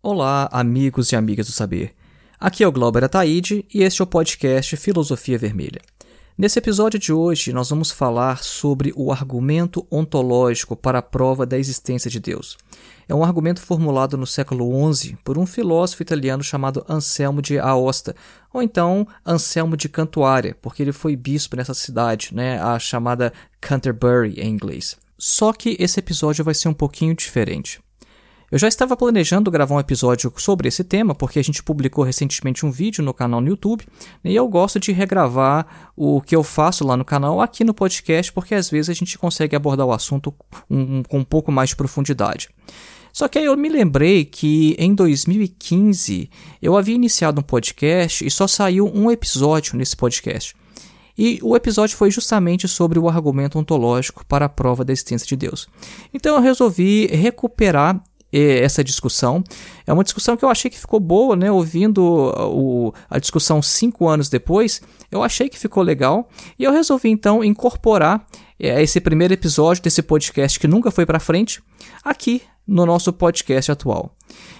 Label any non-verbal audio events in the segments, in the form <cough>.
Olá, amigos e amigas do saber. Aqui é o Glauber Ataíde e este é o podcast Filosofia Vermelha. Nesse episódio de hoje, nós vamos falar sobre o argumento ontológico para a prova da existência de Deus. É um argumento formulado no século XI por um filósofo italiano chamado Anselmo de Aosta, ou então Anselmo de Cantuária, porque ele foi bispo nessa cidade, né, a chamada Canterbury em inglês. Só que esse episódio vai ser um pouquinho diferente. Eu já estava planejando gravar um episódio sobre esse tema, porque a gente publicou recentemente um vídeo no canal no YouTube, e eu gosto de regravar o que eu faço lá no canal aqui no podcast, porque às vezes a gente consegue abordar o assunto um, com um pouco mais de profundidade. Só que aí eu me lembrei que em 2015 eu havia iniciado um podcast e só saiu um episódio nesse podcast. E o episódio foi justamente sobre o argumento ontológico para a prova da existência de Deus. Então eu resolvi recuperar essa discussão. É uma discussão que eu achei que ficou boa, né? Ouvindo o, a discussão cinco anos depois, eu achei que ficou legal e eu resolvi então incorporar é, esse primeiro episódio desse podcast que nunca foi para frente aqui no nosso podcast atual.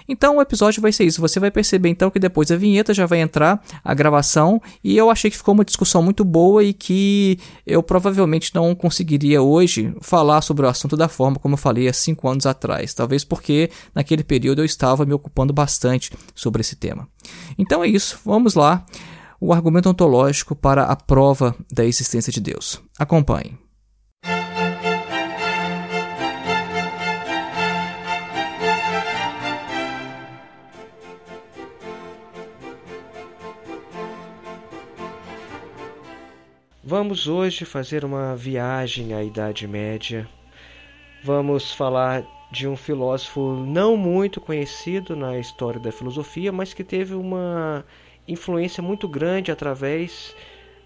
Então o episódio vai ser isso. Você vai perceber então que depois da vinheta já vai entrar a gravação e eu achei que ficou uma discussão muito boa e que eu provavelmente não conseguiria hoje falar sobre o assunto da forma como eu falei há cinco anos atrás. Talvez porque naquele período eu estava me ocupando bastante sobre esse tema. Então é isso. Vamos lá. O argumento ontológico para a prova da existência de Deus. Acompanhe. Vamos hoje fazer uma viagem à Idade Média. Vamos falar de um filósofo não muito conhecido na história da filosofia, mas que teve uma influência muito grande através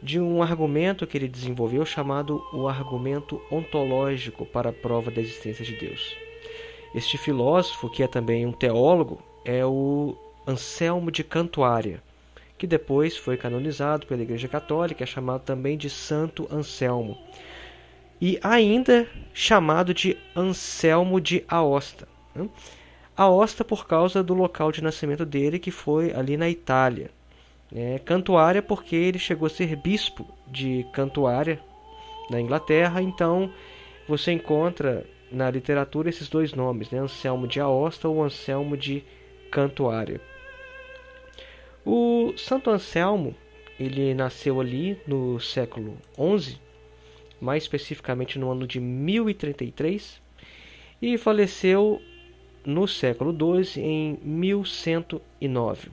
de um argumento que ele desenvolveu chamado o argumento ontológico para a prova da existência de Deus. Este filósofo, que é também um teólogo, é o Anselmo de Cantuária que depois foi canonizado pela Igreja Católica, é chamado também de Santo Anselmo. E ainda chamado de Anselmo de Aosta. Né? Aosta por causa do local de nascimento dele, que foi ali na Itália. É, Cantuária porque ele chegou a ser bispo de Cantuária, na Inglaterra. Então você encontra na literatura esses dois nomes, né? Anselmo de Aosta ou Anselmo de Cantuária. O Santo Anselmo, ele nasceu ali no século XI, mais especificamente no ano de 1033, e faleceu no século XII, em 1109.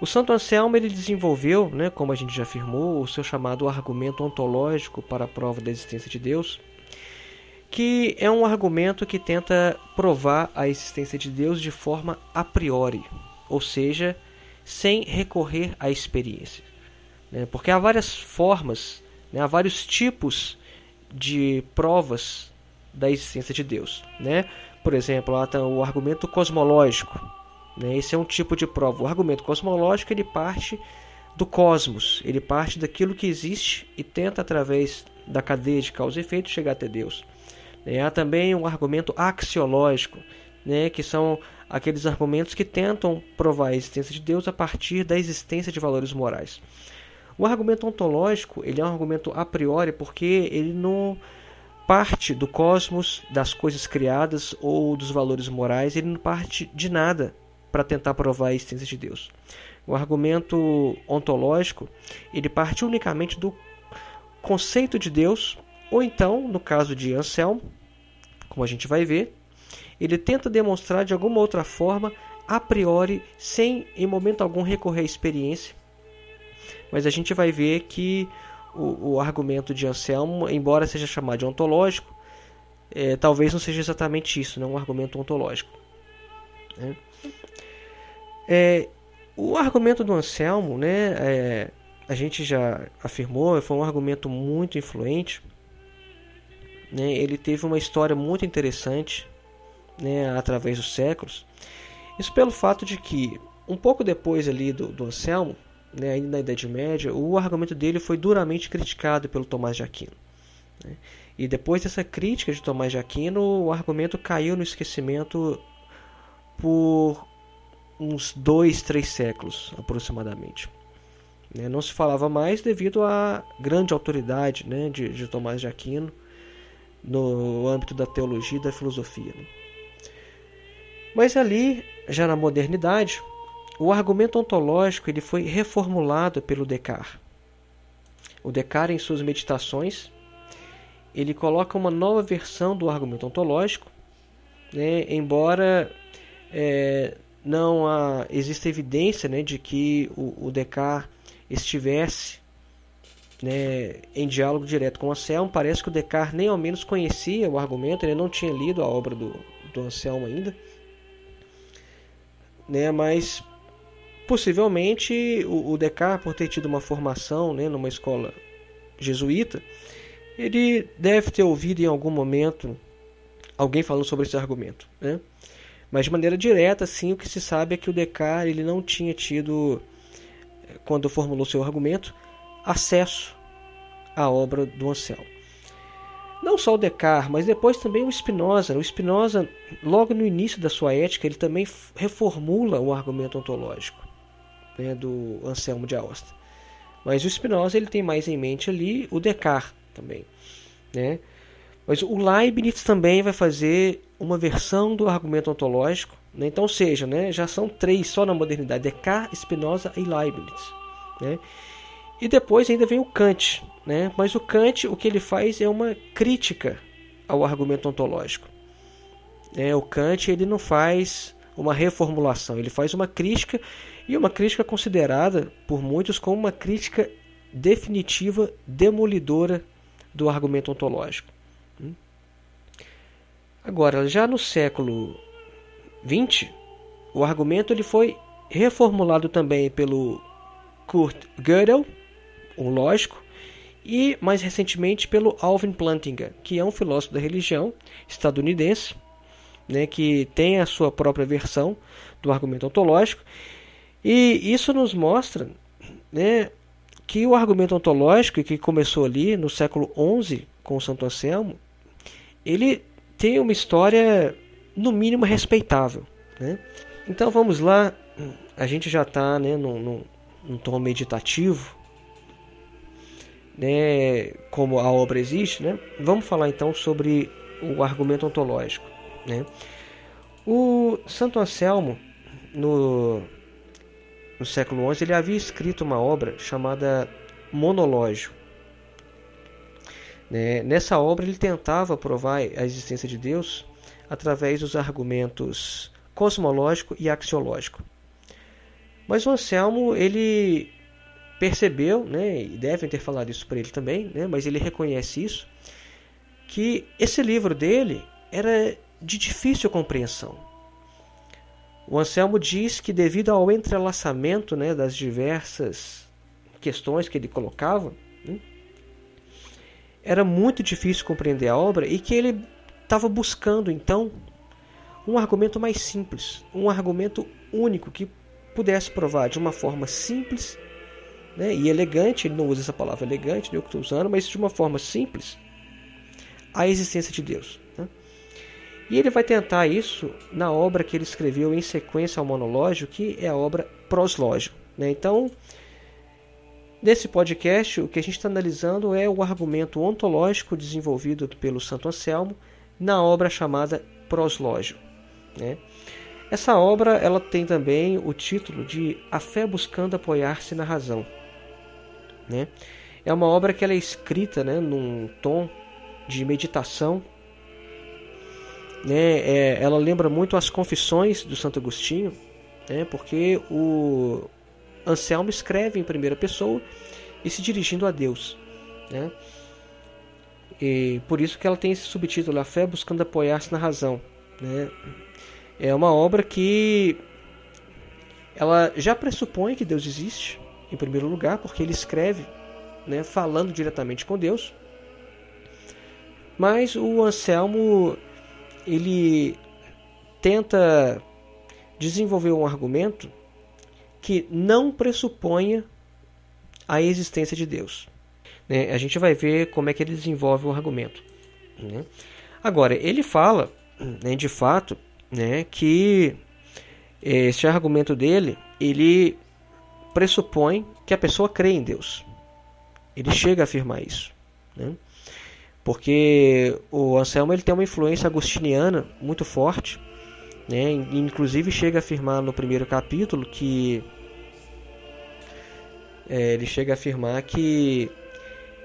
O Santo Anselmo ele desenvolveu, né, como a gente já afirmou, o seu chamado argumento ontológico para a prova da existência de Deus, que é um argumento que tenta provar a existência de Deus de forma a priori, ou seja, sem recorrer à experiência. Né? Porque há várias formas, né? há vários tipos de provas da existência de Deus. Né? Por exemplo, lá está o argumento cosmológico. Né? Esse é um tipo de prova. O argumento cosmológico ele parte do cosmos, ele parte daquilo que existe e tenta, através da cadeia de causa e efeito, chegar até Deus. Né? Há também um argumento axiológico, né? que são aqueles argumentos que tentam provar a existência de Deus a partir da existência de valores morais. O argumento ontológico ele é um argumento a priori porque ele não parte do cosmos, das coisas criadas ou dos valores morais, ele não parte de nada para tentar provar a existência de Deus. O argumento ontológico ele parte unicamente do conceito de Deus, ou então, no caso de Anselmo, como a gente vai ver, ele tenta demonstrar de alguma outra forma, a priori, sem em momento algum recorrer à experiência. Mas a gente vai ver que o, o argumento de Anselmo, embora seja chamado de ontológico, é, talvez não seja exatamente isso, né? um argumento ontológico. Né? É, o argumento do Anselmo, né, é, a gente já afirmou, foi um argumento muito influente. Né? Ele teve uma história muito interessante né, através dos séculos. Isso pelo fato de que, um pouco depois ali do, do Anselmo, né, ainda na Idade Média, o argumento dele foi duramente criticado pelo Tomás de Aquino. Né? E depois dessa crítica de Tomás de Aquino, o argumento caiu no esquecimento por uns dois, três séculos aproximadamente. Né? Não se falava mais devido à grande autoridade né, de, de Tomás de Aquino no âmbito da teologia e da filosofia. Né? Mas ali, já na modernidade, o argumento ontológico ele foi reformulado pelo Descartes. O Descartes, em suas meditações, ele coloca uma nova versão do argumento ontológico, né, embora é, não há, exista evidência né, de que o, o Descartes estivesse né, em diálogo direto com Anselmo. Parece que o Descartes nem ao menos conhecia o argumento, ele não tinha lido a obra do, do Anselmo ainda. Né, mas possivelmente o, Descartes, por ter tido uma formação né, numa escola jesuíta, ele deve ter ouvido em algum momento alguém falando sobre esse argumento. Né? Mas de maneira direta, sim, o que se sabe é que o Descartes ele não tinha tido, quando formulou seu argumento, acesso à obra do Anselmo. Não só o Descartes, mas depois também o Spinoza. O Spinoza, logo no início da sua ética, ele também reformula o argumento ontológico né, do Anselmo de Aosta. Mas o Spinoza ele tem mais em mente ali o Descartes também. Né? Mas o Leibniz também vai fazer uma versão do argumento ontológico. Né? Então, seja, né, já são três só na modernidade: Descartes, Spinoza e Leibniz. Né? E depois ainda vem o Kant. Né? Mas o Kant, o que ele faz é uma crítica ao argumento ontológico. É, o Kant ele não faz uma reformulação, ele faz uma crítica e uma crítica considerada por muitos como uma crítica definitiva, demolidora do argumento ontológico. Hum? Agora, já no século XX, o argumento ele foi reformulado também pelo Kurt Gödel, um lógico, e mais recentemente pelo Alvin Plantinga, que é um filósofo da religião estadunidense, né, que tem a sua própria versão do argumento ontológico, e isso nos mostra né, que o argumento ontológico, que começou ali no século XI com Santo Anselmo, ele tem uma história no mínimo respeitável. Né? Então vamos lá, a gente já está né, num, num, num tom meditativo, né, como a obra existe, né? vamos falar então sobre o argumento ontológico. Né? O Santo Anselmo, no, no século XI, ele havia escrito uma obra chamada Monológio. Né? Nessa obra ele tentava provar a existência de Deus através dos argumentos cosmológico e axiológico. Mas o Anselmo ele percebeu, né, e devem ter falado isso para ele também, né, mas ele reconhece isso, que esse livro dele era de difícil compreensão. O Anselmo diz que devido ao entrelaçamento né, das diversas questões que ele colocava, né, era muito difícil compreender a obra e que ele estava buscando então um argumento mais simples, um argumento único que pudesse provar de uma forma simples né, e elegante, ele não usa essa palavra elegante, eu que estou usando, mas de uma forma simples, a existência de Deus. Né? E ele vai tentar isso na obra que ele escreveu em sequência ao monológio, que é a obra Proslógio. Né? Então, Nesse podcast, o que a gente está analisando é o argumento ontológico desenvolvido pelo Santo Anselmo na obra chamada Proslógio. Né? Essa obra ela tem também o título de A Fé Buscando Apoiar-se na Razão. Né? É uma obra que ela é escrita né, num tom de meditação. Né? É, ela lembra muito as Confissões do Santo Agostinho, né? porque o, Anselmo escreve em primeira pessoa e se dirigindo a Deus. Né? E por isso que ela tem esse subtítulo, A Fé Buscando Apoiar-se na Razão. Né? É uma obra que ela já pressupõe que Deus existe, em primeiro lugar, porque ele escreve né, falando diretamente com Deus. Mas o Anselmo ele tenta desenvolver um argumento que não pressuponha a existência de Deus. Né? A gente vai ver como é que ele desenvolve o argumento. Né? Agora, ele fala, né, de fato, né, que esse argumento dele ele pressupõe que a pessoa crê em Deus. Ele chega a afirmar isso. Né? Porque o Anselmo ele tem uma influência agostiniana muito forte. Né? Inclusive chega a afirmar no primeiro capítulo que é, ele chega a afirmar que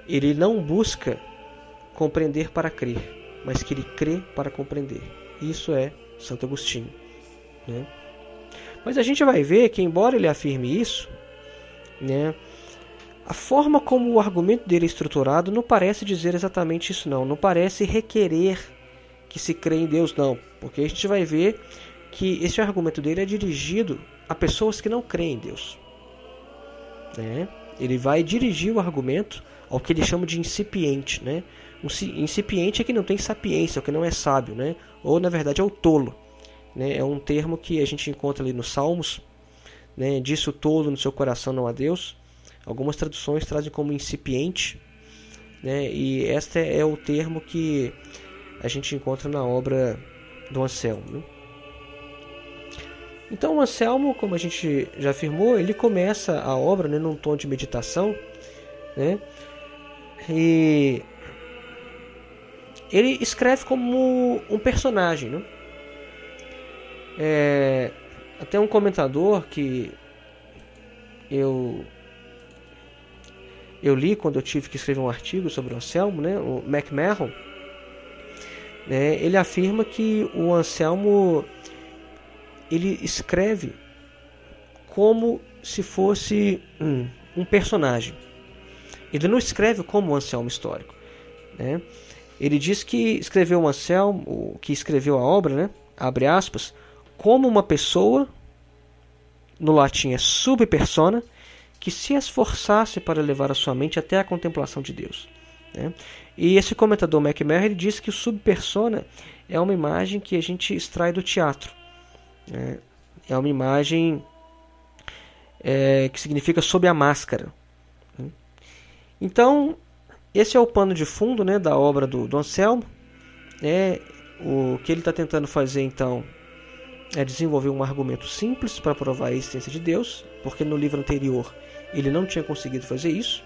ele não busca compreender para crer, mas que ele crê para compreender. Isso é Santo Agostinho. Né? Mas a gente vai ver que, embora ele afirme isso, né, a forma como o argumento dele é estruturado não parece dizer exatamente isso, não. Não parece requerer que se crê em Deus, não. Porque a gente vai ver que esse argumento dele é dirigido a pessoas que não creem em Deus. Né? Ele vai dirigir o argumento ao que ele chama de incipiente. Né? Um incipiente é que não tem sapiência, é que não é sábio, né? ou na verdade é o tolo. Né? É um termo que a gente encontra ali nos Salmos. Né? Disse o tolo no seu coração não a Deus. Algumas traduções trazem como incipiente. Né? E este é o termo que a gente encontra na obra do Anselmo. Então o Anselmo, como a gente já afirmou, ele começa a obra né, num tom de meditação, né? E ele escreve como um personagem, né? É, até um comentador que eu eu li quando eu tive que escrever um artigo sobre o Anselmo, né, o McMahon, né, ele afirma que o Anselmo ele escreve como se fosse um, um personagem. Ele não escreve como o Anselmo histórico. Né? Ele diz que escreveu o Anselmo, que escreveu a obra, né, abre aspas, como uma pessoa, no latim é sub persona, que se esforçasse para levar a sua mente até a contemplação de Deus. Né? E esse comentador McMahon diz que o subpersona é uma imagem que a gente extrai do teatro. Né? É uma imagem é, que significa sob a máscara. Né? Então, esse é o pano de fundo né, da obra do, do Anselmo. É, o que ele está tentando fazer então é desenvolver um argumento simples para provar a existência de Deus, porque no livro anterior ele não tinha conseguido fazer isso.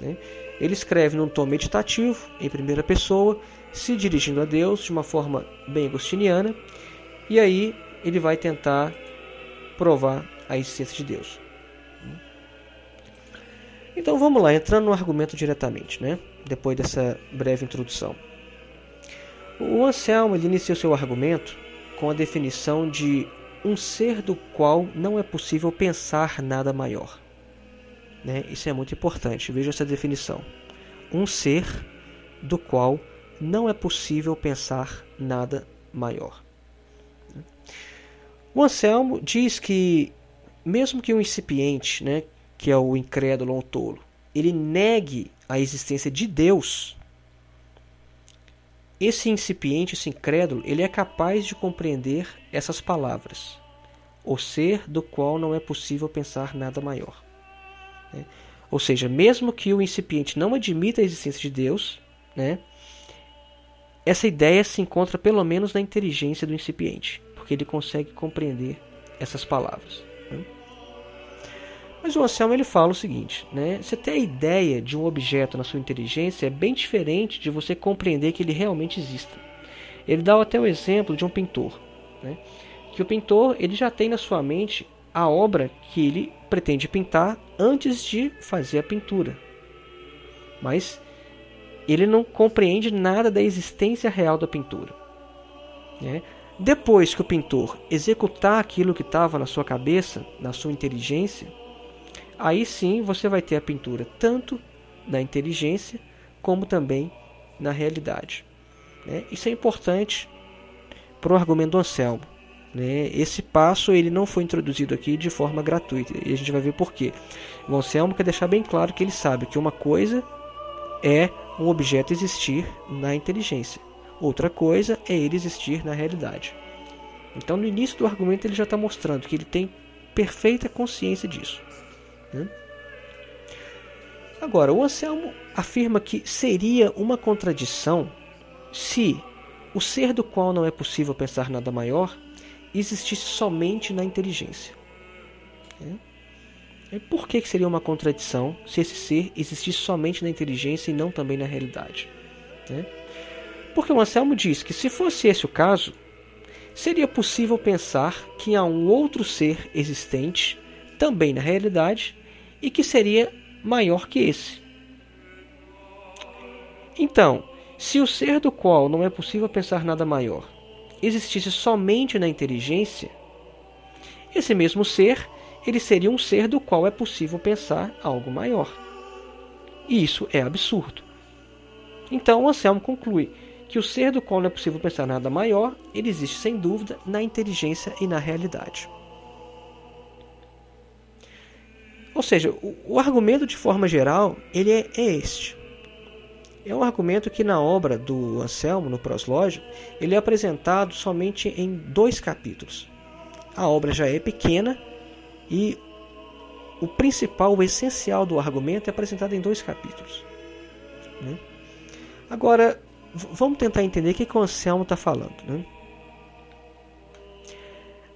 Né? Ele escreve num tom meditativo, em primeira pessoa, se dirigindo a Deus de uma forma bem agostiniana, e aí ele vai tentar provar a existência de Deus. Então vamos lá, entrando no argumento diretamente, né? depois dessa breve introdução. O Anselmo ele inicia seu argumento com a definição de um ser do qual não é possível pensar nada maior. Né? Isso é muito importante, veja essa definição. Um ser do qual não é possível pensar nada maior. O Anselmo diz que, mesmo que um incipiente, né, que é o incrédulo ou o tolo, ele negue a existência de Deus, esse incipiente, esse incrédulo, ele é capaz de compreender essas palavras. O ser do qual não é possível pensar nada maior. Né? Ou seja, mesmo que o incipiente não admita a existência de Deus, né, essa ideia se encontra pelo menos na inteligência do incipiente, porque ele consegue compreender essas palavras. Mas o Anselmo ele fala o seguinte: né? você ter a ideia de um objeto na sua inteligência é bem diferente de você compreender que ele realmente exista. Ele dá até o exemplo de um pintor, né? que o pintor ele já tem na sua mente a obra que ele pretende pintar antes de fazer a pintura, mas ele não compreende nada da existência real da pintura. Né? Depois que o pintor executar aquilo que estava na sua cabeça, na sua inteligência, aí sim você vai ter a pintura tanto na inteligência como também na realidade. Né? Isso é importante para o argumento do Anselmo. Né? Esse passo ele não foi introduzido aqui de forma gratuita e a gente vai ver por quê. O Anselmo quer deixar bem claro que ele sabe que uma coisa é um objeto existir na inteligência, outra coisa é ele existir na realidade. Então, no início do argumento, ele já está mostrando que ele tem perfeita consciência disso. Né? Agora, o Anselmo afirma que seria uma contradição se o ser do qual não é possível pensar nada maior existisse somente na inteligência. É. Por que, que seria uma contradição se esse ser existisse somente na inteligência e não também na realidade? É. Porque o Anselmo diz que se fosse esse o caso, seria possível pensar que há um outro ser existente também na realidade e que seria maior que esse. Então, se o ser do qual não é possível pensar nada maior existisse somente na inteligência, esse mesmo ser, ele seria um ser do qual é possível pensar algo maior. E isso é absurdo. Então, Anselmo conclui que o ser do qual não é possível pensar nada maior, ele existe sem dúvida na inteligência e na realidade. Ou seja, o, o argumento de forma geral, ele é, é este. É um argumento que na obra do Anselmo, no Proslógio, ele é apresentado somente em dois capítulos. A obra já é pequena e o principal, o essencial do argumento é apresentado em dois capítulos. Né? Agora, vamos tentar entender o que, que o Anselmo está falando. Né?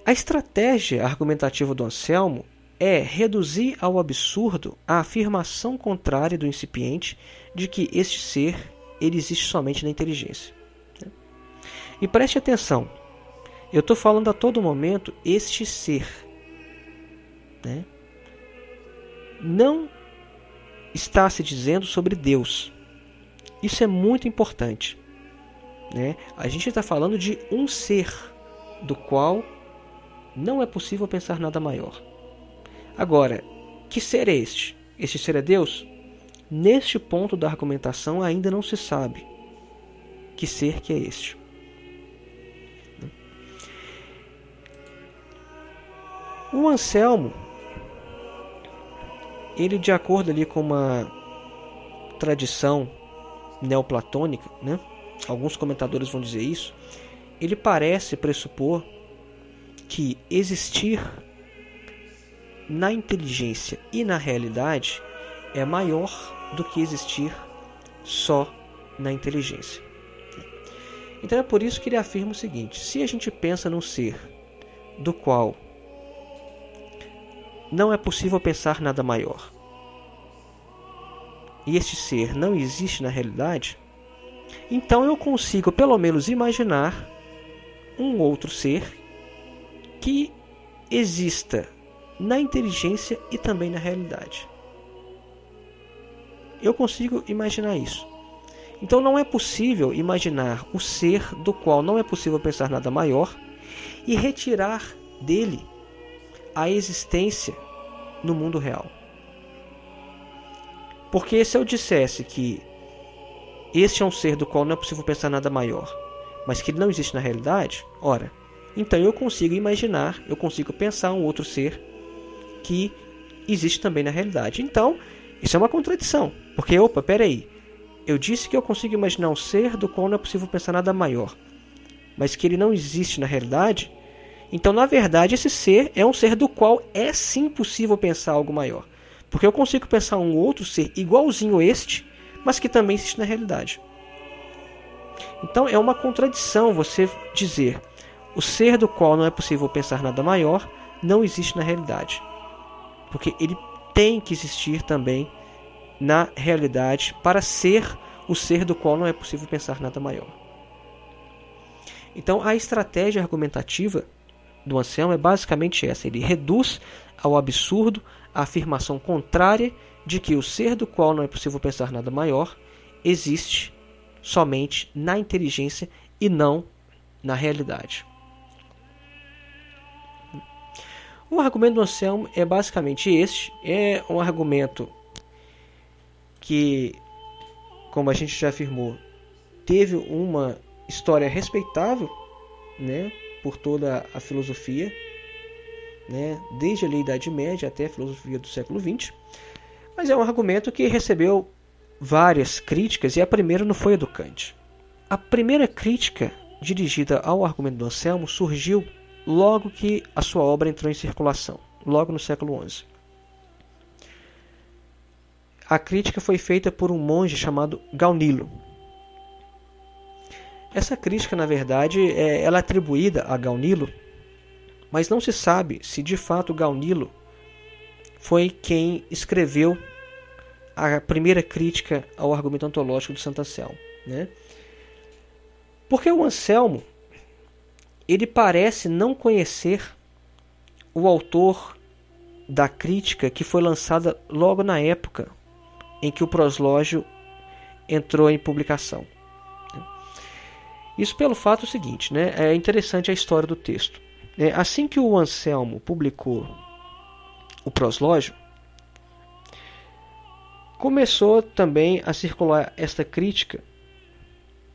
A estratégia argumentativa do Anselmo é reduzir ao absurdo a afirmação contrária do incipiente de que este ser ele existe somente na inteligência. E preste atenção, eu estou falando a todo momento este ser. Né? Não está se dizendo sobre Deus. Isso é muito importante. Né? A gente está falando de um ser do qual não é possível pensar nada maior. Agora, que ser é este? Este ser é Deus? Neste ponto da argumentação ainda não se sabe que ser que é este. O Anselmo, ele de acordo ali com uma tradição neoplatônica, né? alguns comentadores vão dizer isso, ele parece pressupor que existir na inteligência e na realidade é maior do que existir só na inteligência. Então é por isso que ele afirma o seguinte: se a gente pensa num ser do qual não é possível pensar nada maior, e este ser não existe na realidade, então eu consigo pelo menos imaginar um outro ser que exista na inteligência e também na realidade. Eu consigo imaginar isso. Então não é possível imaginar o ser do qual não é possível pensar nada maior e retirar dele a existência no mundo real. Porque se eu dissesse que este é um ser do qual não é possível pensar nada maior, mas que ele não existe na realidade, ora, então eu consigo imaginar, eu consigo pensar um outro ser que existe também na realidade. Então, isso é uma contradição, porque, opa, peraí, eu disse que eu consigo imaginar um ser do qual não é possível pensar nada maior, mas que ele não existe na realidade, então, na verdade, esse ser é um ser do qual é sim possível pensar algo maior. Porque eu consigo pensar um outro ser igualzinho a este, mas que também existe na realidade. Então, é uma contradição você dizer o ser do qual não é possível pensar nada maior não existe na realidade porque ele tem que existir também na realidade para ser o ser do qual não é possível pensar nada maior. Então, a estratégia argumentativa do Anselmo é basicamente essa: ele reduz ao absurdo a afirmação contrária de que o ser do qual não é possível pensar nada maior existe somente na inteligência e não na realidade. O argumento do Anselmo é basicamente este: é um argumento que, como a gente já afirmou, teve uma história respeitável, né, por toda a filosofia, né, desde a Idade Média até a filosofia do século XX, mas é um argumento que recebeu várias críticas e a primeira não foi educante. A primeira crítica dirigida ao argumento do Anselmo surgiu logo que a sua obra entrou em circulação, logo no século XI. A crítica foi feita por um monge chamado Gaunilo. Essa crítica, na verdade, é, ela é atribuída a Gaunilo, mas não se sabe se de fato Gaunilo foi quem escreveu a primeira crítica ao argumento ontológico do Santo Anselmo. Né? Porque o Anselmo ele parece não conhecer o autor da crítica que foi lançada logo na época em que o proslógio entrou em publicação. Isso pelo fato seguinte, né? é interessante a história do texto. É, assim que o Anselmo publicou o proslógio, começou também a circular esta crítica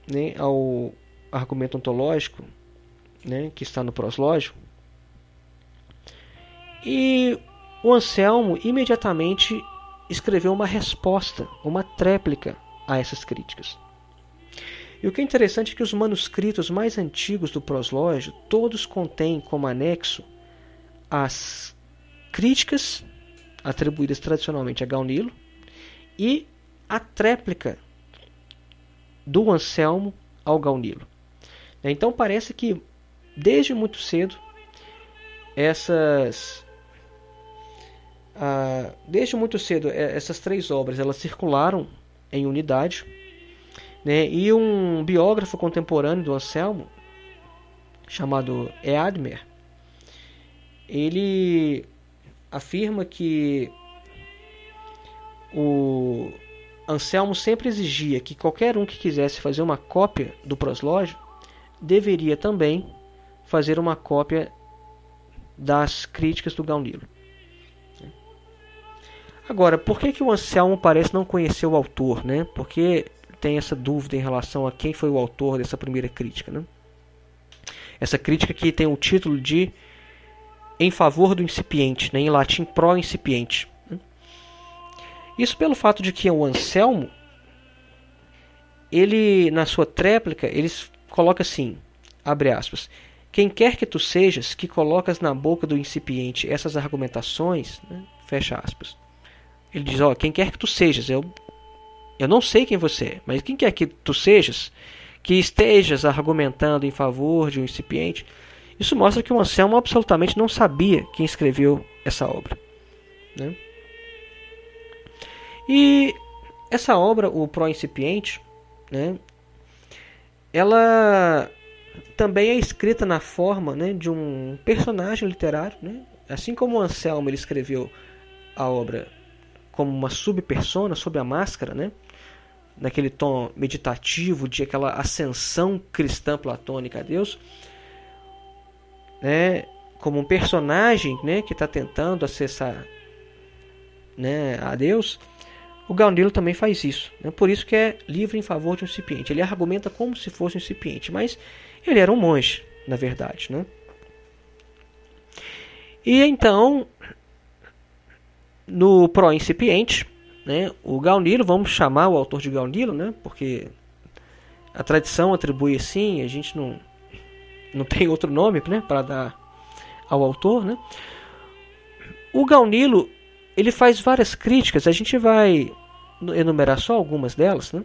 né, ao argumento ontológico né, que está no proslógio. E o Anselmo imediatamente escreveu uma resposta, uma tréplica a essas críticas. E o que é interessante é que os manuscritos mais antigos do proslógio todos contêm como anexo as críticas atribuídas tradicionalmente a Gaunilo e a tréplica do Anselmo ao Gaunilo. Então parece que desde muito cedo essas ah, desde muito cedo é, essas três obras elas circularam em unidade né? e um biógrafo contemporâneo do Anselmo chamado Eadmer ele afirma que o Anselmo sempre exigia que qualquer um que quisesse fazer uma cópia do proslógio deveria também fazer uma cópia das críticas do Gaunilo. Agora, por que, que o Anselmo parece não conhecer o autor? Né? Porque tem essa dúvida em relação a quem foi o autor dessa primeira crítica. Né? Essa crítica que tem o título de Em favor do incipiente, né? em latim pro incipiente. Né? Isso pelo fato de que o Anselmo, ele na sua tréplica, ele coloca assim, abre aspas, quem quer que tu sejas, que colocas na boca do incipiente essas argumentações, né? fecha aspas. Ele diz, ó, quem quer que tu sejas, eu, eu não sei quem você é, mas quem quer que tu sejas, que estejas argumentando em favor de um incipiente, isso mostra que o Anselmo absolutamente não sabia quem escreveu essa obra. Né? E essa obra, o Pro Incipiente, né, ela também é escrita na forma né, de um personagem literário. Né? Assim como Anselmo ele escreveu a obra como uma subpersona, sob a máscara, né? naquele tom meditativo de aquela ascensão cristã platônica a Deus, né? como um personagem né? que está tentando acessar né? a Deus, o Gaunilo também faz isso. Né? Por isso que é livre em favor de um incipiente. Ele argumenta como se fosse um incipiente, mas ele era um monge, na verdade. Né? E então, no Pro Incipiente, né, o Gaunilo, vamos chamar o autor de Gaunilo, né, porque a tradição atribui assim, a gente não, não tem outro nome né, para dar ao autor. Né? O Gaunilo ele faz várias críticas, a gente vai enumerar só algumas delas. Né?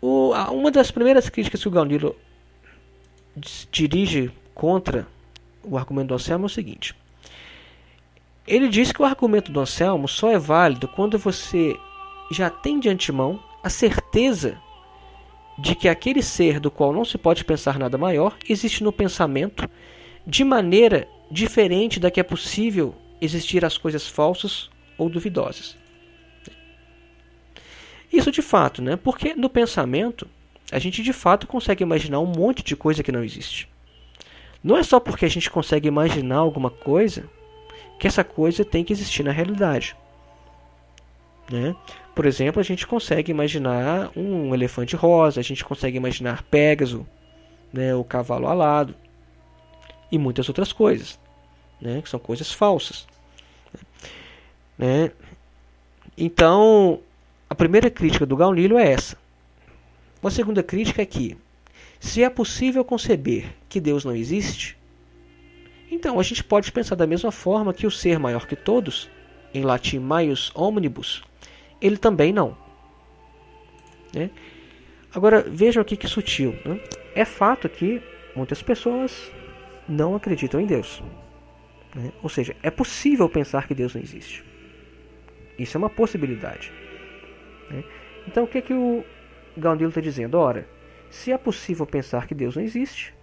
O, uma das primeiras críticas que o Gaunilo dirige contra o argumento do Anselmo é o seguinte. Ele diz que o argumento do Anselmo só é válido quando você já tem de antemão a certeza de que aquele ser do qual não se pode pensar nada maior existe no pensamento de maneira diferente da que é possível existir as coisas falsas ou duvidosas. Isso de fato, né? Porque no pensamento a gente de fato consegue imaginar um monte de coisa que não existe. Não é só porque a gente consegue imaginar alguma coisa que essa coisa tem que existir na realidade. Né? Por exemplo, a gente consegue imaginar um elefante rosa, a gente consegue imaginar Pégaso, né, o cavalo alado e muitas outras coisas, né, que são coisas falsas. Né? Então, a primeira crítica do Gaunilho é essa. Uma segunda crítica é que, se é possível conceber que Deus não existe, então a gente pode pensar da mesma forma que o ser maior que todos, em latim maius omnibus, ele também não. Né? Agora vejam aqui que sutil. Né? É fato que muitas pessoas não acreditam em Deus. Né? Ou seja, é possível pensar que Deus não existe. Isso é uma possibilidade. Né? Então o que, é que o Gaundilo está dizendo? Ora, se é possível pensar que Deus não existe,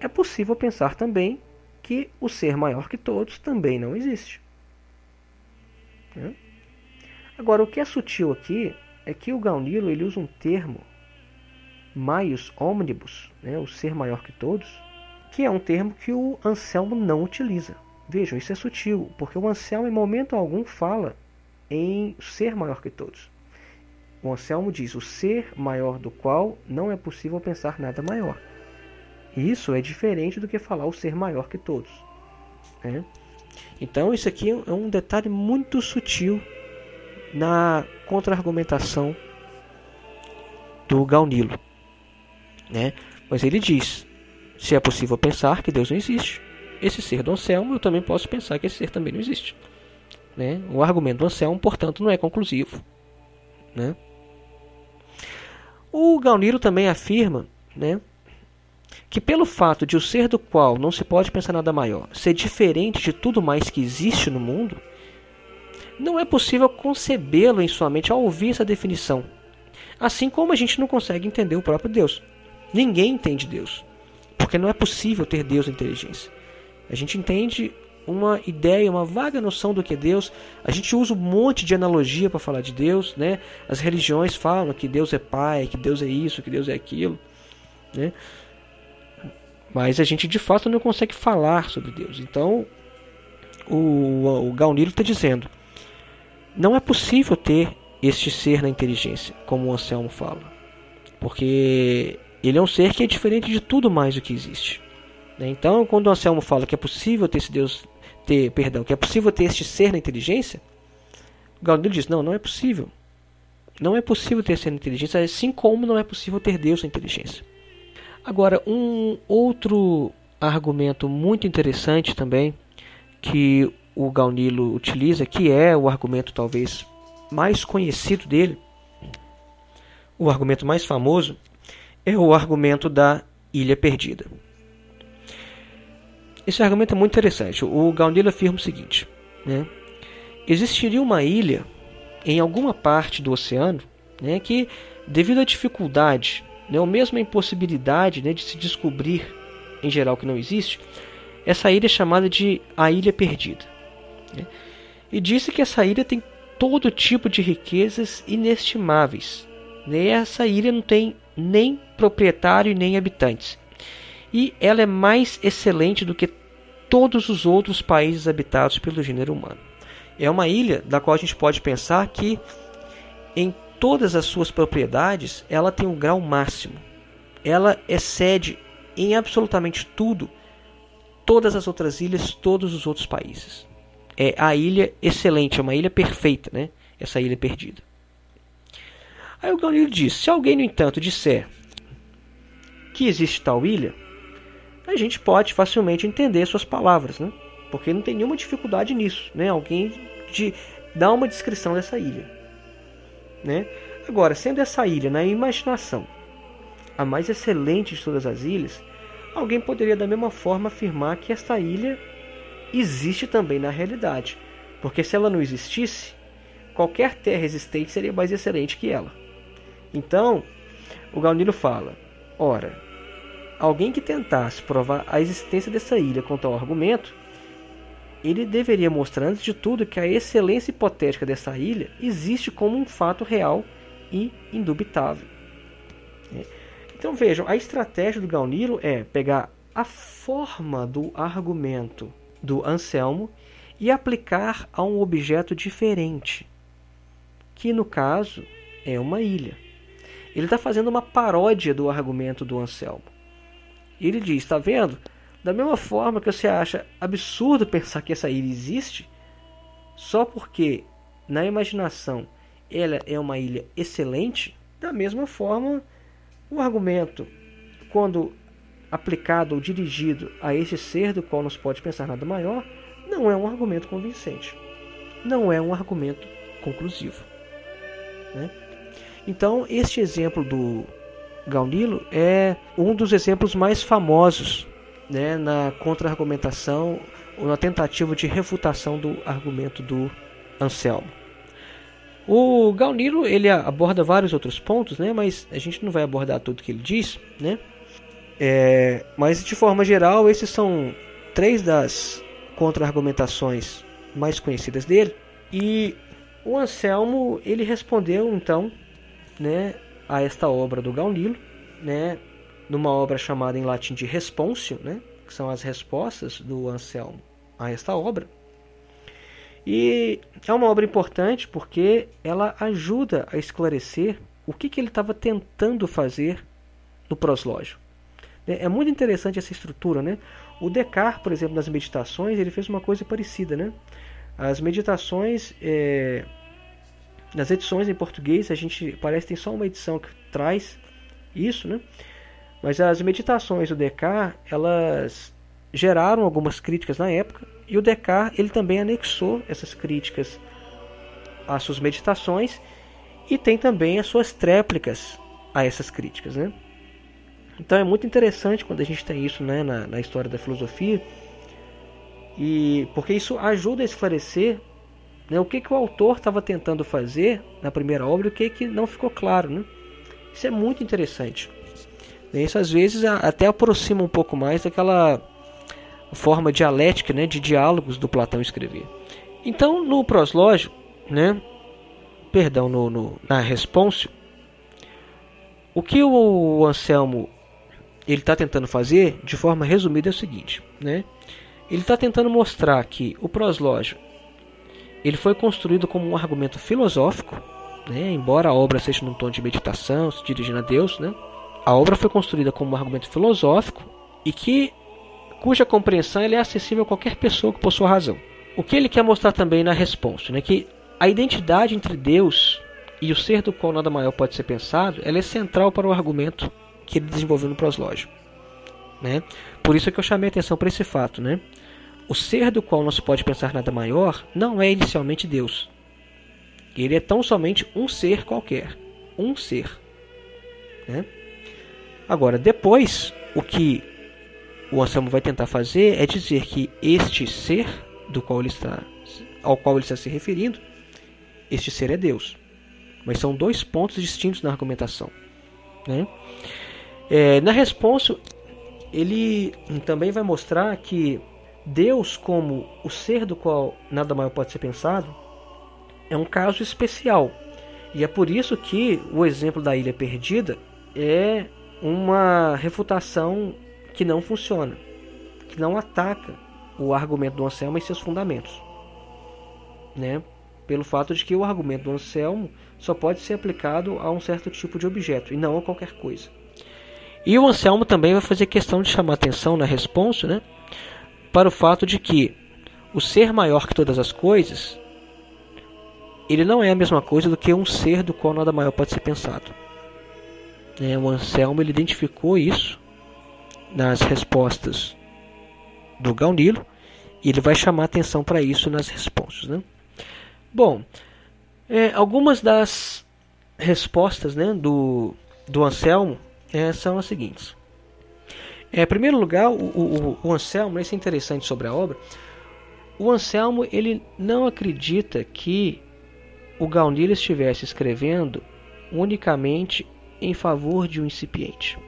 é possível pensar também que o ser maior que todos também não existe. Né? Agora, o que é sutil aqui é que o Gaunilo ele usa um termo, maius omnibus, né, o ser maior que todos, que é um termo que o Anselmo não utiliza. Vejam, isso é sutil, porque o Anselmo em momento algum fala em ser maior que todos. O Anselmo diz o ser maior do qual não é possível pensar nada maior. Isso é diferente do que falar o ser maior que todos. Né? Então, isso aqui é um detalhe muito sutil na contra-argumentação do Gaunilo. Né? Mas ele diz: se é possível pensar que Deus não existe, esse ser do Anselmo, eu também posso pensar que esse ser também não existe. Né? O argumento do Anselmo, portanto, não é conclusivo. Né? O Gaunilo também afirma né, que pelo fato de o ser do qual não se pode pensar nada maior ser diferente de tudo mais que existe no mundo, não é possível concebê-lo em sua mente ao ouvir essa definição. Assim como a gente não consegue entender o próprio Deus. Ninguém entende Deus, porque não é possível ter Deus inteligência. A gente entende uma ideia, uma vaga noção do que é Deus. A gente usa um monte de analogia para falar de Deus, né? As religiões falam que Deus é Pai, que Deus é isso, que Deus é aquilo, né? Mas a gente de fato não consegue falar sobre Deus. Então, o, o Gaunilo está dizendo: não é possível ter este ser na inteligência, como o Anselmo fala, porque ele é um ser que é diferente de tudo mais do que existe. Né? Então, quando o Anselmo fala que é possível ter esse Deus, ter, perdão, que é possível ter este ser na inteligência, Galileu diz: não, não é possível. Não é possível ter ser na inteligência, assim como não é possível ter Deus na inteligência. Agora, um outro argumento muito interessante também que o Gaunilo utiliza, que é o argumento talvez mais conhecido dele, o argumento mais famoso, é o argumento da ilha perdida. Esse argumento é muito interessante. O Gaunilo afirma o seguinte: né? existiria uma ilha em alguma parte do oceano né, que, devido à dificuldade, né, ou mesmo à impossibilidade né, de se descobrir em geral que não existe, essa ilha é chamada de a Ilha Perdida. Né? E disse que essa ilha tem todo tipo de riquezas inestimáveis. Né? Essa ilha não tem nem proprietário nem habitantes. E ela é mais excelente do que todos os outros países habitados pelo gênero humano. É uma ilha da qual a gente pode pensar que em todas as suas propriedades ela tem um grau máximo. Ela excede em absolutamente tudo todas as outras ilhas, todos os outros países. É a ilha excelente, é uma ilha perfeita, né? Essa ilha perdida. Aí o Galileu diz: se alguém, no entanto, disser que existe tal ilha, a gente pode facilmente entender suas palavras, né? Porque não tem nenhuma dificuldade nisso, né? Alguém de dar uma descrição dessa ilha, né? Agora, sendo essa ilha na imaginação a mais excelente de todas as ilhas, alguém poderia da mesma forma afirmar que esta ilha existe também na realidade, porque se ela não existisse, qualquer terra existente seria mais excelente que ela. Então, o Galnilo fala: ora, alguém que tentasse provar a existência dessa ilha com tal argumento, ele deveria mostrar antes de tudo que a excelência hipotética dessa ilha existe como um fato real e indubitável. Então vejam, a estratégia do Galnilo é pegar a forma do argumento do Anselmo e aplicar a um objeto diferente, que no caso é uma ilha. Ele está fazendo uma paródia do argumento do Anselmo. E ele diz: está vendo? Da mesma forma que você acha absurdo pensar que essa ilha existe, só porque na imaginação ela é uma ilha excelente, da mesma forma o argumento, quando aplicado ou dirigido a este ser do qual não se pode pensar nada maior, não é um argumento convincente. Não é um argumento conclusivo. Né? Então, este exemplo do Gaunilo é um dos exemplos mais famosos né, na contra-argumentação ou na tentativa de refutação do argumento do Anselmo. O Gaunilo ele aborda vários outros pontos, né, mas a gente não vai abordar tudo que ele diz, né? É, mas de forma geral, esses são três das contra-argumentações mais conhecidas dele. E o Anselmo ele respondeu então né, a esta obra do Gaunilo, né, numa obra chamada em latim de Responsio, né, que são as respostas do Anselmo a esta obra. E é uma obra importante porque ela ajuda a esclarecer o que, que ele estava tentando fazer no proslógio. É, é muito interessante essa estrutura, né? O Descartes, por exemplo, nas meditações, ele fez uma coisa parecida, né? As meditações, é... nas edições em português, a gente parece que tem só uma edição que traz isso, né? Mas as meditações do Descartes, elas geraram algumas críticas na época, e o Descartes ele também anexou essas críticas às suas meditações e tem também as suas tréplicas a essas críticas, né? Então é muito interessante quando a gente tem isso né, na, na história da filosofia, e porque isso ajuda a esclarecer né, o que, que o autor estava tentando fazer na primeira obra e o que, que não ficou claro. Né? Isso é muito interessante. Isso às vezes até aproxima um pouco mais daquela forma dialética né, de diálogos do Platão escrever. Então, no proslógio, né, perdão, no, no, na responsio, o que o Anselmo ele está tentando fazer, de forma resumida, é o seguinte, né? Ele está tentando mostrar que o proslógio ele foi construído como um argumento filosófico, né? embora a obra seja num tom de meditação, se dirigindo a Deus, né? a obra foi construída como um argumento filosófico e que cuja compreensão é acessível a qualquer pessoa que possua razão. O que ele quer mostrar também na resposta, né? que a identidade entre Deus e o ser do qual nada maior pode ser pensado, ela é central para o argumento que ele desenvolveu no proslógio. Né? Por isso é que eu chamei atenção para esse fato. Né? O ser do qual não se pode pensar nada maior não é inicialmente Deus. Ele é tão somente um ser qualquer. Um ser. Né? Agora, depois, o que o Anselmo vai tentar fazer é dizer que este ser do qual ele está, ao qual ele está se referindo, este ser é Deus. Mas são dois pontos distintos na argumentação. Né? É, na resposta, ele também vai mostrar que Deus, como o ser do qual nada maior pode ser pensado, é um caso especial. E é por isso que o exemplo da ilha perdida é uma refutação que não funciona, que não ataca o argumento do Anselmo e seus fundamentos. Né? Pelo fato de que o argumento do Anselmo só pode ser aplicado a um certo tipo de objeto e não a qualquer coisa. E o Anselmo também vai fazer questão de chamar atenção na resposta né, para o fato de que o ser maior que todas as coisas ele não é a mesma coisa do que um ser do qual nada maior pode ser pensado. É, o Anselmo ele identificou isso nas respostas do Gaunilo e ele vai chamar atenção para isso nas respostas. Né? Bom, é, algumas das respostas né, do, do Anselmo é, são as seguintes. É, em primeiro lugar, o, o, o Anselmo, isso é interessante sobre a obra, o Anselmo ele não acredita que o Gaunilo estivesse escrevendo unicamente em favor de um incipiente.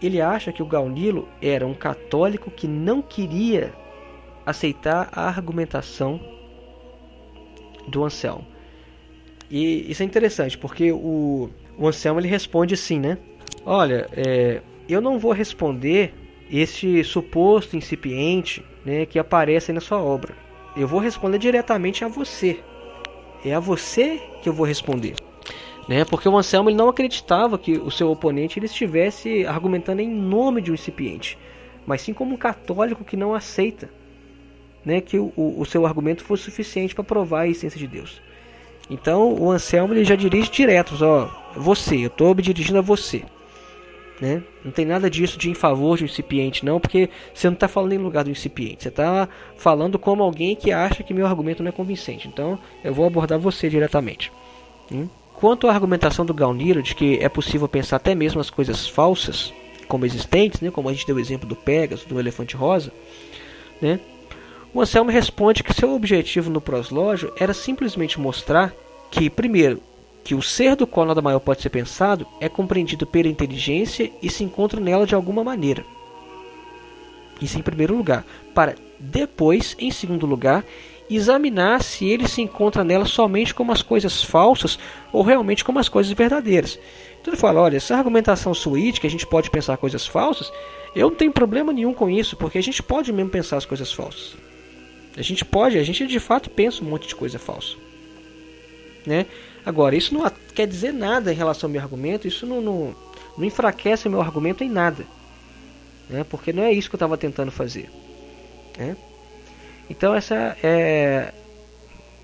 Ele acha que o Gaunilo era um católico que não queria aceitar a argumentação do Anselmo. E isso é interessante, porque o, o Anselmo ele responde assim, né? Olha, é, eu não vou responder este suposto incipiente né, que aparece na sua obra. Eu vou responder diretamente a você, é a você que eu vou responder. Né? Porque o Anselmo ele não acreditava que o seu oponente ele estivesse argumentando em nome de um incipiente, mas sim como um católico que não aceita né, que o, o seu argumento fosse suficiente para provar a essência de Deus. Então o Anselmo ele já dirige direto, ó, você, eu estou me dirigindo a você. Né? Não tem nada disso de em favor de um incipiente, não, porque você não está falando em lugar do incipiente, você está falando como alguém que acha que meu argumento não é convincente. Então eu vou abordar você diretamente. Hum? Quanto à argumentação do Gauniro de que é possível pensar até mesmo as coisas falsas como existentes, né, como a gente deu o exemplo do Pegasus, do elefante rosa, né, o Anselmo responde que seu objetivo no proslógio era simplesmente mostrar que, primeiro, que o ser do qual nada maior pode ser pensado é compreendido pela inteligência e se encontra nela de alguma maneira. Isso em primeiro lugar. Para depois, em segundo lugar, examinar se ele se encontra nela somente como as coisas falsas ou realmente como as coisas verdadeiras. Então ele fala: olha, essa argumentação suíte, que a gente pode pensar coisas falsas, eu não tenho problema nenhum com isso, porque a gente pode mesmo pensar as coisas falsas. A gente pode, a gente de fato pensa um monte de coisa falsa. Né? Agora, isso não quer dizer nada em relação ao meu argumento, isso não, não, não enfraquece o meu argumento em nada. Né? Porque não é isso que eu estava tentando fazer. Né? Então, essa é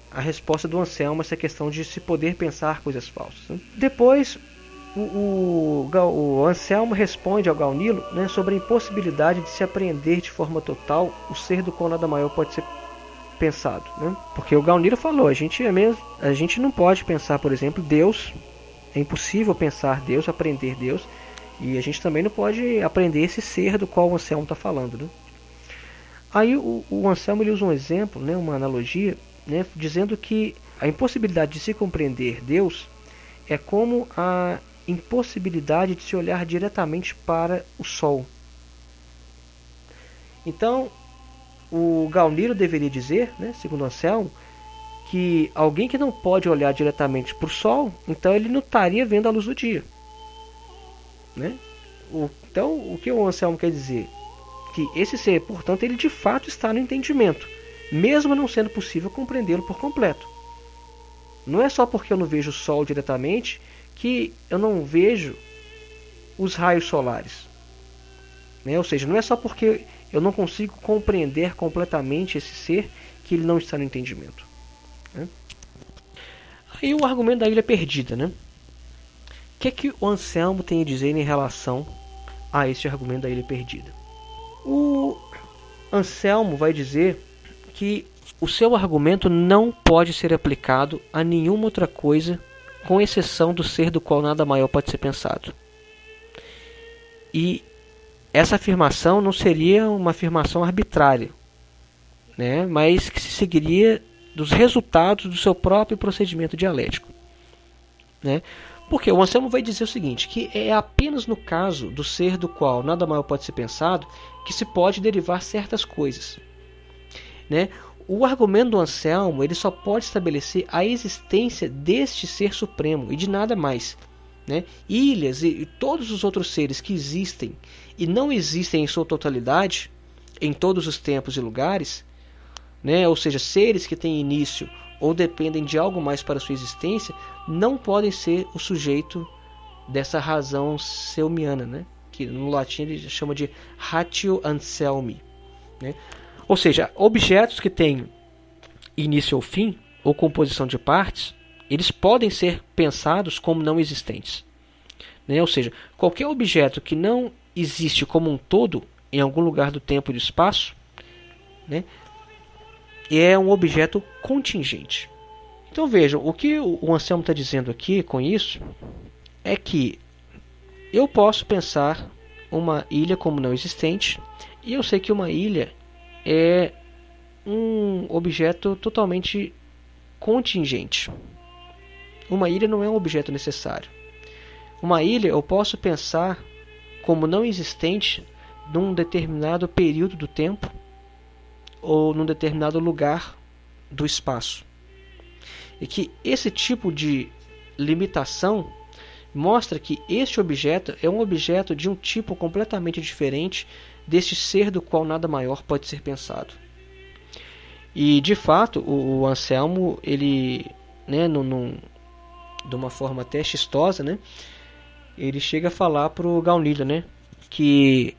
a resposta do Anselmo, essa questão de se poder pensar coisas falsas. Né? Depois, o, o, o, Anselmo responde ao Gaunilo né, sobre a impossibilidade de se apreender de forma total o ser do qual nada maior pode ser pensado, né? Porque o Gauniro falou, a gente é mesmo, a gente não pode pensar, por exemplo, Deus, é impossível pensar Deus, aprender Deus, e a gente também não pode aprender esse ser do qual o Anselmo está falando, né? Aí o, o Anselmo ele usa um exemplo, né, uma analogia, né, dizendo que a impossibilidade de se compreender Deus é como a impossibilidade de se olhar diretamente para o Sol. Então, o Gauniro deveria dizer, né, segundo Anselmo, que alguém que não pode olhar diretamente para o Sol, então ele não estaria vendo a luz do dia. Né? O, então, o que o Anselmo quer dizer? Que esse ser, portanto, ele de fato está no entendimento, mesmo não sendo possível compreendê-lo por completo. Não é só porque eu não vejo o Sol diretamente que eu não vejo os raios solares. Né? Ou seja, não é só porque eu não consigo compreender completamente esse ser que ele não está no entendimento. Né? Aí o argumento da ilha perdida, né? O que é que o Anselmo tem a dizer em relação a esse argumento da ilha perdida? O Anselmo vai dizer que o seu argumento não pode ser aplicado a nenhuma outra coisa, com exceção do ser do qual nada maior pode ser pensado. E essa afirmação não seria uma afirmação arbitrária, né? mas que se seguiria dos resultados do seu próprio procedimento dialético. Né? Porque o Anselmo vai dizer o seguinte, que é apenas no caso do ser do qual nada maior pode ser pensado que se pode derivar certas coisas. Né? O argumento do Anselmo ele só pode estabelecer a existência deste ser supremo e de nada mais. Né? Ilhas e, todos os outros seres que existem e não existem em sua totalidade em todos os tempos e lugares, né? ou seja, seres que têm início ou dependem de algo mais para sua existência, não podem ser o sujeito dessa razão selmiana, né? que no latim ele chama de ratio anselmi. Né? Ou seja, objetos que têm início ou fim, ou composição de partes, eles podem ser pensados como não existentes. Né? Ou seja, qualquer objeto que não existe como um todo em algum lugar do tempo e do espaço, né? é um objeto contingente. Então vejam, o que o Anselmo está dizendo aqui com isso é que eu posso pensar uma ilha como não existente e eu sei que uma ilha é um objeto totalmente contingente. Uma ilha não é um objeto necessário. Uma ilha eu posso pensar como não existente num determinado período do tempo ou num determinado lugar do espaço. E que esse tipo de limitação mostra que este objeto é um objeto de um tipo completamente diferente deste ser do qual nada maior pode ser pensado. E de fato, o, Anselmo, ele, né, num, num, de uma forma até chistosa, né, ele chega a falar para o Gaunilha, né, que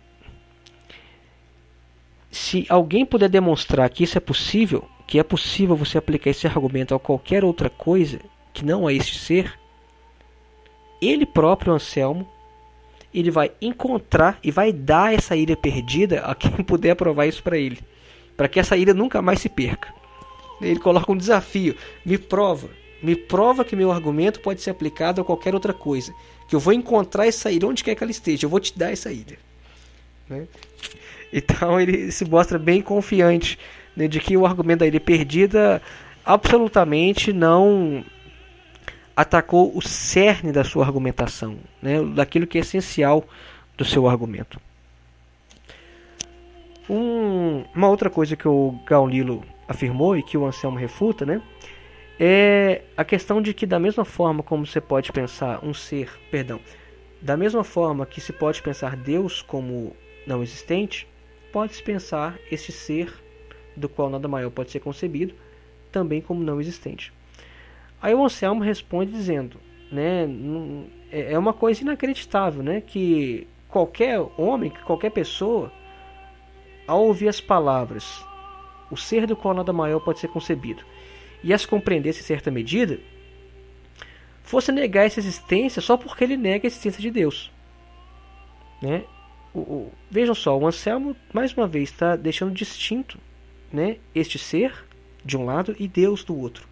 se alguém puder demonstrar que isso é possível, que é possível você aplicar esse argumento a qualquer outra coisa que não a este ser, ele próprio, Anselmo, ele vai encontrar e vai dar essa ilha perdida a quem <laughs> puder provar isso para ele, para que essa ilha nunca mais se perca. Ele coloca um desafio: me prova, me prova que meu argumento pode ser aplicado a qualquer outra coisa, que eu vou encontrar essa ilha onde quer que ela esteja, eu vou te dar essa ilha. Né? Então ele se mostra bem confiante né, de que o argumento da ilha perdida absolutamente não atacou o cerne da sua argumentação, né, daquilo que é essencial do seu argumento. Um, uma outra coisa que o Gaunilo afirmou e que o Anselmo refuta, né, é a questão de que da mesma forma como você pode pensar um ser, perdão, da mesma forma que se pode pensar Deus como não existente, pode-se pensar este ser do qual nada maior pode ser concebido também como não existente. Aí o Anselmo responde dizendo, né, é, é uma coisa inacreditável, né, que qualquer homem, qualquer pessoa, ao ouvir as palavras, o ser do qual nada maior pode ser concebido, e as compreendesse em certa medida, fosse negar essa existência só porque ele nega a existência de Deus. Né? O, o, vejam só, o Anselmo mais uma vez está deixando distinto né, este ser de um lado e Deus do outro.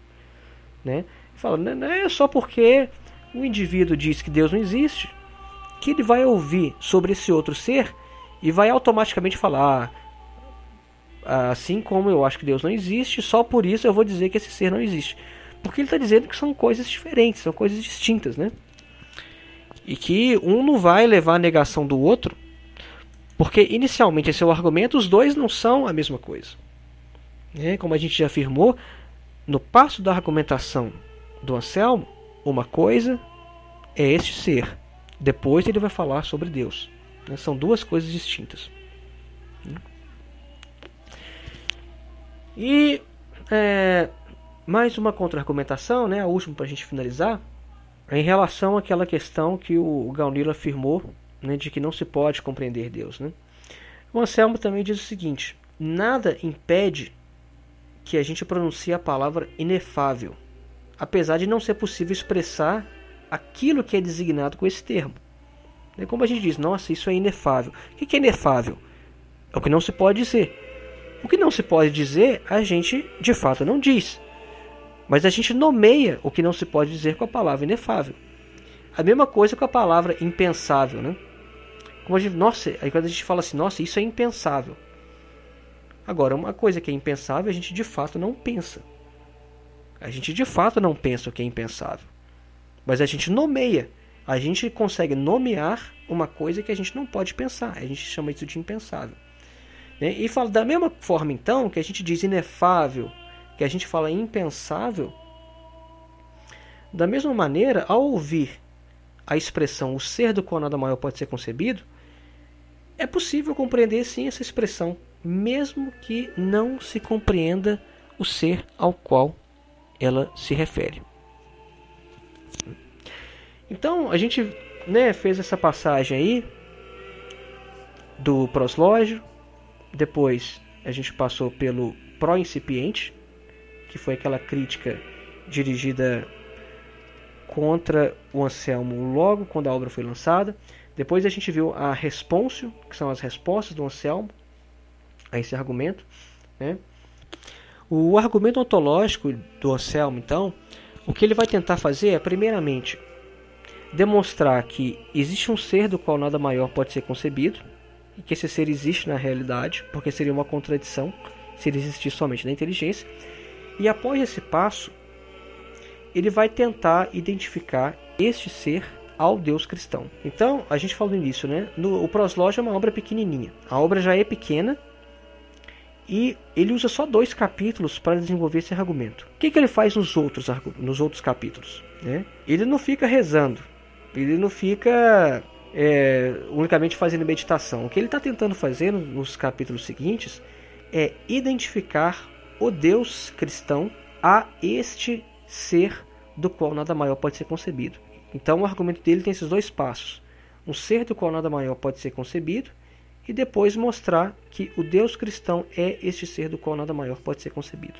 Né? Fala, não é só porque o indivíduo diz que Deus não existe que ele vai ouvir sobre esse outro ser e vai automaticamente falar assim como eu acho que Deus não existe, só por isso eu vou dizer que esse ser não existe. Porque ele está dizendo que são coisas diferentes, são coisas distintas, né? E que um não vai levar a negação do outro, porque inicialmente esse é o argumento, os dois não são a mesma coisa. É, como a gente já afirmou, no passo da argumentação do Anselmo, uma coisa é este ser. Depois ele vai falar sobre Deus. Né? São duas coisas distintas. E é, mais uma contra-argumentação, né, a última para a gente finalizar, é em relação àquela questão que o Gaunilo afirmou né, de que não se pode compreender Deus. Né? O Anselmo também diz o seguinte: nada impede que a gente pronuncie a palavra inefável apesar de não ser possível expressar aquilo que é designado com esse termo. É como a gente diz, nossa, isso é inefável. O que é inefável? É o que não se pode dizer. O que não se pode dizer, a gente de fato não diz. Mas a gente nomeia o que não se pode dizer com a palavra inefável. A mesma coisa com a palavra impensável, né? Como a gente, nossa, aí quando a gente fala assim, nossa, isso é impensável. Agora, uma coisa que é impensável, a gente de fato não pensa. A gente de fato não pensa o que é impensável. Mas a gente nomeia. A gente consegue nomear uma coisa que a gente não pode pensar. A gente chama isso de impensável. Né? E fala da mesma forma, então, que a gente diz inefável, que a gente fala impensável. Da mesma maneira, ao ouvir a expressão o ser do qual nada maior pode ser concebido, é possível compreender sim essa expressão, mesmo que não se compreenda o ser ao qual ela se refere. Então, a gente né, fez essa passagem aí do proslógio, depois a gente passou pelo pró-incipiente, que foi aquela crítica dirigida contra o Anselmo logo quando a obra foi lançada. Depois a gente viu a responsio, que são as respostas do Anselmo a esse argumento. Né? O argumento ontológico do Anselmo, então, o que ele vai tentar fazer é, primeiramente, demonstrar que existe um ser do qual nada maior pode ser concebido, que esse ser existe na realidade, porque seria uma contradição se ele existisse somente na inteligência. E após esse passo, ele vai tentar identificar este ser ao Deus cristão. Então, a gente falou no início, né? No, o Proslógio é uma obra pequenininha. A obra já é pequena e ele usa só dois capítulos para desenvolver esse argumento. O que, que ele faz nos outros, nos outros capítulos? Né? Ele não fica rezando, ele não fica é, unicamente fazendo meditação. O que ele está tentando fazer nos capítulos seguintes é identificar o Deus cristão a este ser do qual nada maior pode ser concebido. Então o argumento dele tem esses dois passos: um ser do qual nada maior pode ser concebido e depois mostrar que o Deus cristão é este ser do qual nada maior pode ser concebido.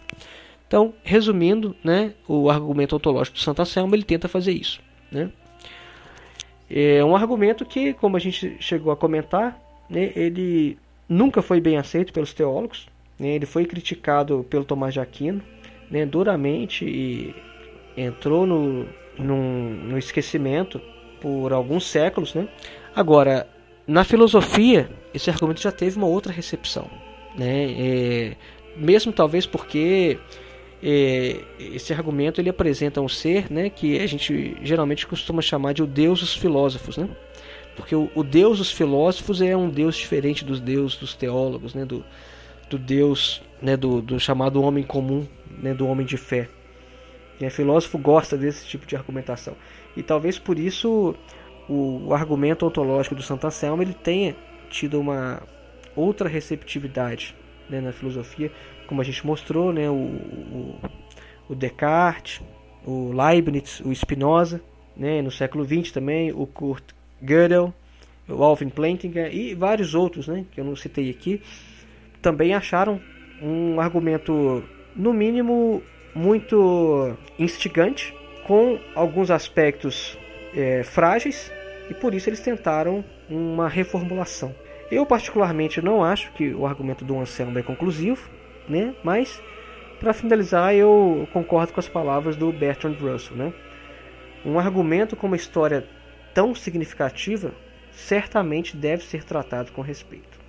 Então, resumindo, né, o argumento ontológico do Santa Selma ele tenta fazer isso. Né? É um argumento que, como a gente chegou a comentar, né, ele nunca foi bem aceito pelos teólogos. Né, ele foi criticado pelo Tomás de Aquino né, duramente e entrou no, num, no esquecimento por alguns séculos. Né? Agora, na filosofia, esse argumento já teve uma outra recepção. Né? É, mesmo talvez porque esse argumento ele apresenta um ser né, que a gente geralmente costuma chamar de o Deus dos filósofos. Né? Porque o, o Deus dos filósofos é um Deus diferente dos deuses dos teólogos, né? do, do Deus né, do, do chamado homem comum, né, do homem de fé. É filósofo gosta desse tipo de argumentação. E talvez por isso o, o argumento ontológico do Santa Selma ele tenha tido uma outra receptividade né, na filosofia, como a gente mostrou, né, o, o, o Descartes, o Leibniz, o Spinoza, né, no século XX também, o Kurt Gödel, o Alvin Plantinga e vários outros, né, que eu não citei aqui, também acharam um argumento, no mínimo, muito instigante, com alguns aspectos é, frágeis, e por isso eles tentaram uma reformulação. Eu particularmente não acho que o argumento do Anselmo é conclusivo, né? mas para finalizar eu concordo com as palavras do Bertrand Russell. Né? Um argumento com uma história tão significativa certamente deve ser tratado com respeito.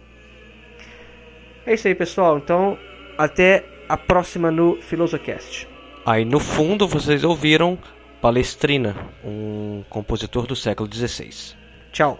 É isso aí, pessoal. Então, até a próxima no Filosocast. Aí no fundo vocês ouviram Palestrina, um compositor do século XVI. Tchau.